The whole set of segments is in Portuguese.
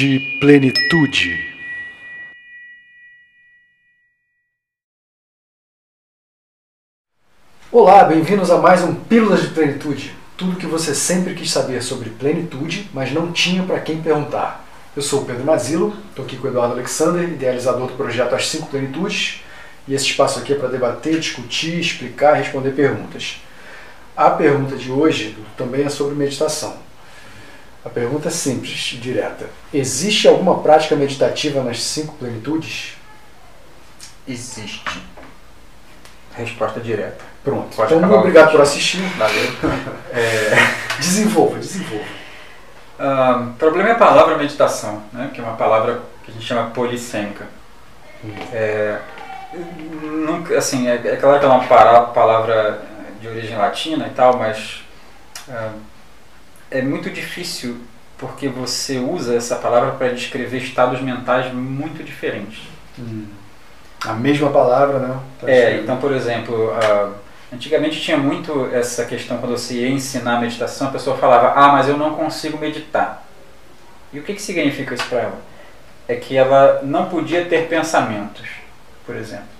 de plenitude. Olá, bem-vindos a mais um Pílulas de Plenitude. Tudo que você sempre quis saber sobre plenitude, mas não tinha para quem perguntar. Eu sou o Pedro Mazilo, estou aqui com o Eduardo Alexander, idealizador do projeto As Cinco Plenitudes, e esse espaço aqui é para debater, discutir, explicar responder perguntas. A pergunta de hoje também é sobre meditação. A pergunta é simples direta. Existe alguma prática meditativa nas cinco plenitudes? Existe. Resposta direta. Pronto. Pode então, acabar o obrigado por assistir. Valeu. É, Desenvolva, desenvolva. ah, O problema é a palavra meditação, né? que é uma palavra que a gente chama polissêmica. É, nunca, assim, é, é claro que ela é uma palavra de origem latina e tal, mas ah, é muito difícil porque você usa essa palavra para descrever estados mentais muito diferentes. Hum. A mesma palavra, né? Pra É, então, por exemplo, ah, antigamente tinha muito essa questão quando você ia ensinar meditação, a pessoa falava, ah, mas eu não consigo meditar. E o que, que significa isso para ela? É que ela não podia ter pensamentos, por exemplo.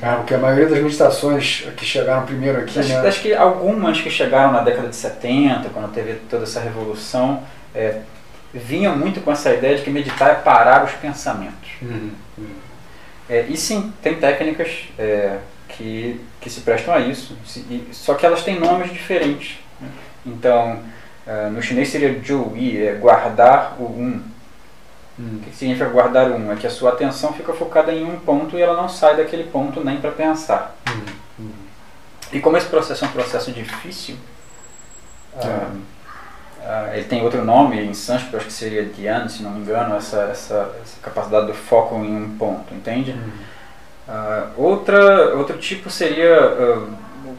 Ah, porque a maioria das meditações que chegaram primeiro aqui, Acho, né? acho que algumas que chegaram na década de 70, quando teve toda essa revolução, é, vinham muito com essa ideia de que meditar é parar os pensamentos. Uhum, uhum. É, e sim, tem técnicas é, que, que se prestam a isso, só que elas têm nomes diferentes. né? Então, é, no chinês seria Zhou-yi, é guardar o um. Hum. O que significa guardar um? É que a sua atenção fica focada em um ponto e ela não sai daquele ponto nem para pensar. Uhum, uhum. E como esse processo é um processo difícil, ah, ah, ele tem outro nome em sânscrito, acho que seria Dhyan, se não me engano, essa, essa, essa capacidade do foco em um ponto, entende? Uhum. Ah, outra, outro tipo seria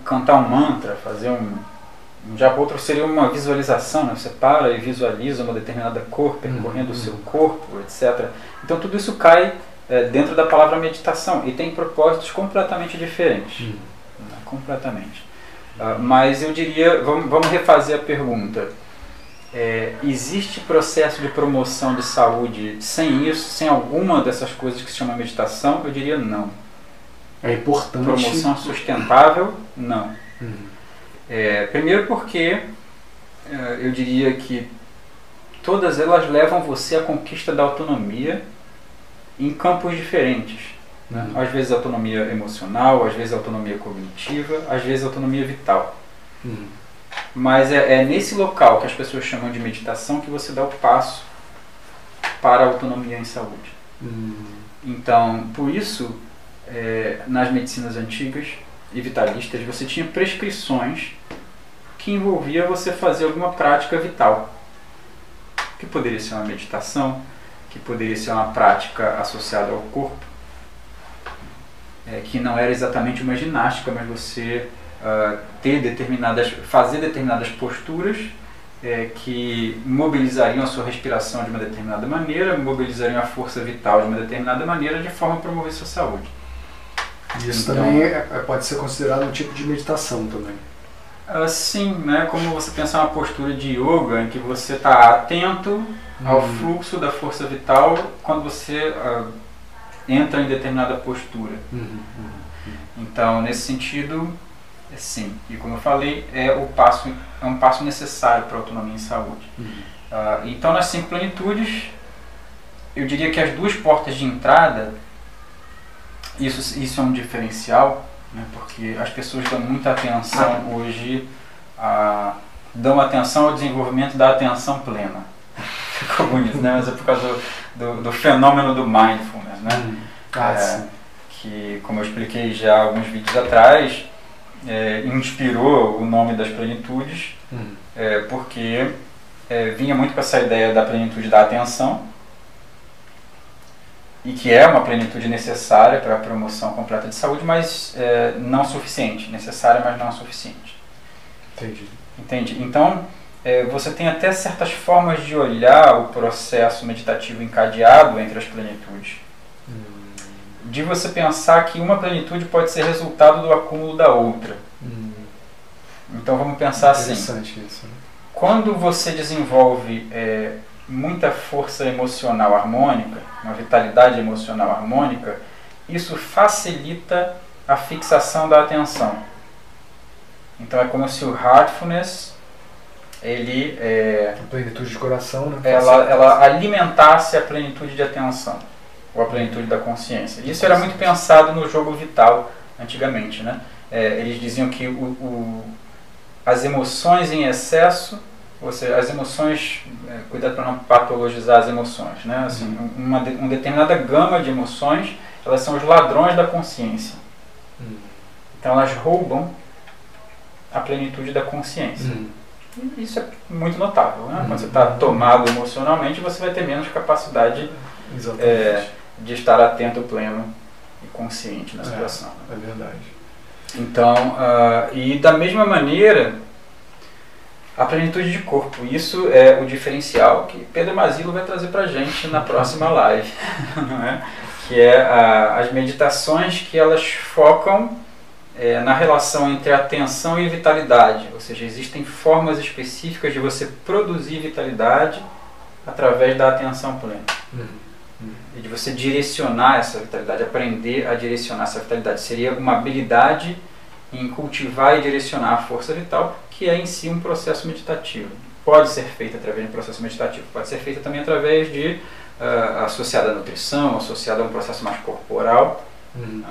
cantar um mantra, fazer um. Já outro seria uma visualização, né? você para e visualiza uma determinada cor percorrendo o Uhum. seu corpo, etc. Então tudo isso cai eh, dentro da palavra meditação e tem propósitos completamente diferentes. Uhum. né? Completamente. Ah, mas eu diria, vamos, vamos refazer a pergunta. É, existe processo de promoção de saúde sem isso, sem alguma dessas coisas que se chama meditação? Eu diria não. É importante. Promoção sustentável? Não. Uhum. É, primeiro porque é, eu diria que todas elas levam você à conquista da autonomia em campos diferentes. né? Uhum. Às vezes autonomia emocional, às vezes autonomia cognitiva, às vezes autonomia vital. Uhum. Mas é, é nesse local que as pessoas chamam de meditação que você dá o passo para a autonomia em saúde. Uhum. Então, por isso, é, nas medicinas antigas e vitalistas, você tinha prescrições que envolvia você fazer alguma prática vital. Que poderia ser uma meditação, que poderia ser uma prática associada ao corpo, é, que não era exatamente uma ginástica, mas você ah, ter determinadas, fazer determinadas posturas é, que mobilizariam a sua respiração de uma determinada maneira, mobilizariam a força vital de uma determinada maneira, de forma a promover sua saúde. Isso Então- também é- é- pode ser considerado um tipo de meditação também. Assim, né, como você pensar uma postura de yoga em que você está atento ao Uhum. fluxo da força vital quando você ah, entra em determinada postura. Uhum. Então, nesse sentido, é sim. E como eu falei, é o passo é um passo necessário para a autonomia em saúde. Uhum. Ah, então, nas cinco plenitudes, eu diria que as duas portas de entrada, isso, isso é um diferencial, né, porque as pessoas dão muita atenção hoje, a, dão atenção ao desenvolvimento da atenção plena. Ficou bonito, né? Mas é por causa do, do, do fenômeno do mindfulness, né? Uhum. Ah, É, que, como eu expliquei já alguns vídeos atrás, é, inspirou o nome das plenitudes, Uhum. é, porque é, vinha muito com essa ideia da plenitude da atenção, e que é uma plenitude necessária para a promoção completa de saúde, mas é, não suficiente. Necessária, mas não suficiente. Entendi. Entende? Então, é, você tem até certas formas de olhar o processo meditativo encadeado entre as plenitudes. De você pensar que uma plenitude pode ser resultado do acúmulo da outra. Hum. Então vamos pensar assim. Interessante isso. né? Quando você desenvolve é, muita força emocional harmônica, uma vitalidade emocional harmônica, isso facilita a fixação da atenção. Então é como se o heartfulness ele é, a plenitude de coração, né? ela, ela alimentasse a plenitude de atenção ou a plenitude da consciência. Isso era muito pensado no jogo vital antigamente, né? É, eles diziam que o, o, as emoções em excesso, ou seja, as emoções, é, cuidado para não patologizar as emoções, né? Assim, Uhum. uma, uma determinada gama de emoções, elas são os ladrões da consciência. Hum. Então elas roubam a plenitude da consciência. Hum. E Isso é muito notável. Né? Uhum. Quando você está tomado emocionalmente, você vai ter menos capacidade. É, de estar atento, pleno e consciente na É. situação. É verdade. Então, ah, e da mesma maneira, a plenitude de corpo. Isso é o diferencial que Pedro Masilo vai trazer para a gente na próxima live. é? Que é ah, as meditações que elas focam eh, na relação entre atenção e vitalidade. Ou seja, existem formas específicas de você produzir vitalidade através da atenção plena Hum. e de você direcionar essa vitalidade, aprender a direcionar essa vitalidade. Seria uma habilidade em cultivar e direcionar a força vital, que é em si um processo meditativo. Pode ser feita através de um processo meditativo, pode ser feita também através de ah, associada à nutrição, associada a um processo mais corporal. Hum.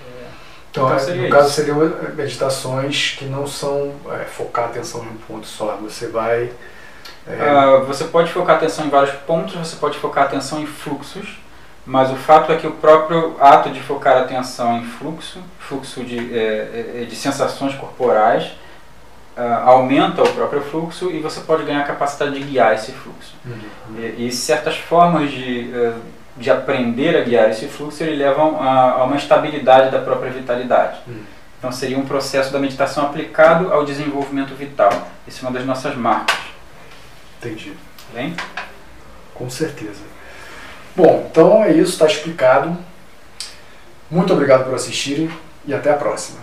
É, Então, Então no caso, isso. seriam eh, meditações que não são é, focar a atenção em um ponto só. Você vai. é, Ah, você pode focar a atenção em vários pontos, você pode focar a atenção em fluxos, mas o fato é que o próprio ato de focar a atenção em fluxo, fluxo de, de sensações corporais, ah, aumenta o próprio fluxo e você pode ganhar a capacidade de guiar esse fluxo. hum, hum. E, e certas formas de, eh, de aprender a guiar esse fluxo ele levam a, a uma estabilidade da própria vitalidade. Hum. Então seria um processo da meditação aplicado ao desenvolvimento vital. Isso é uma das nossas marcas. Entendi. Bem? Com certeza. Bom, então é isso, está explicado. Muito obrigado por assistirem e até a próxima.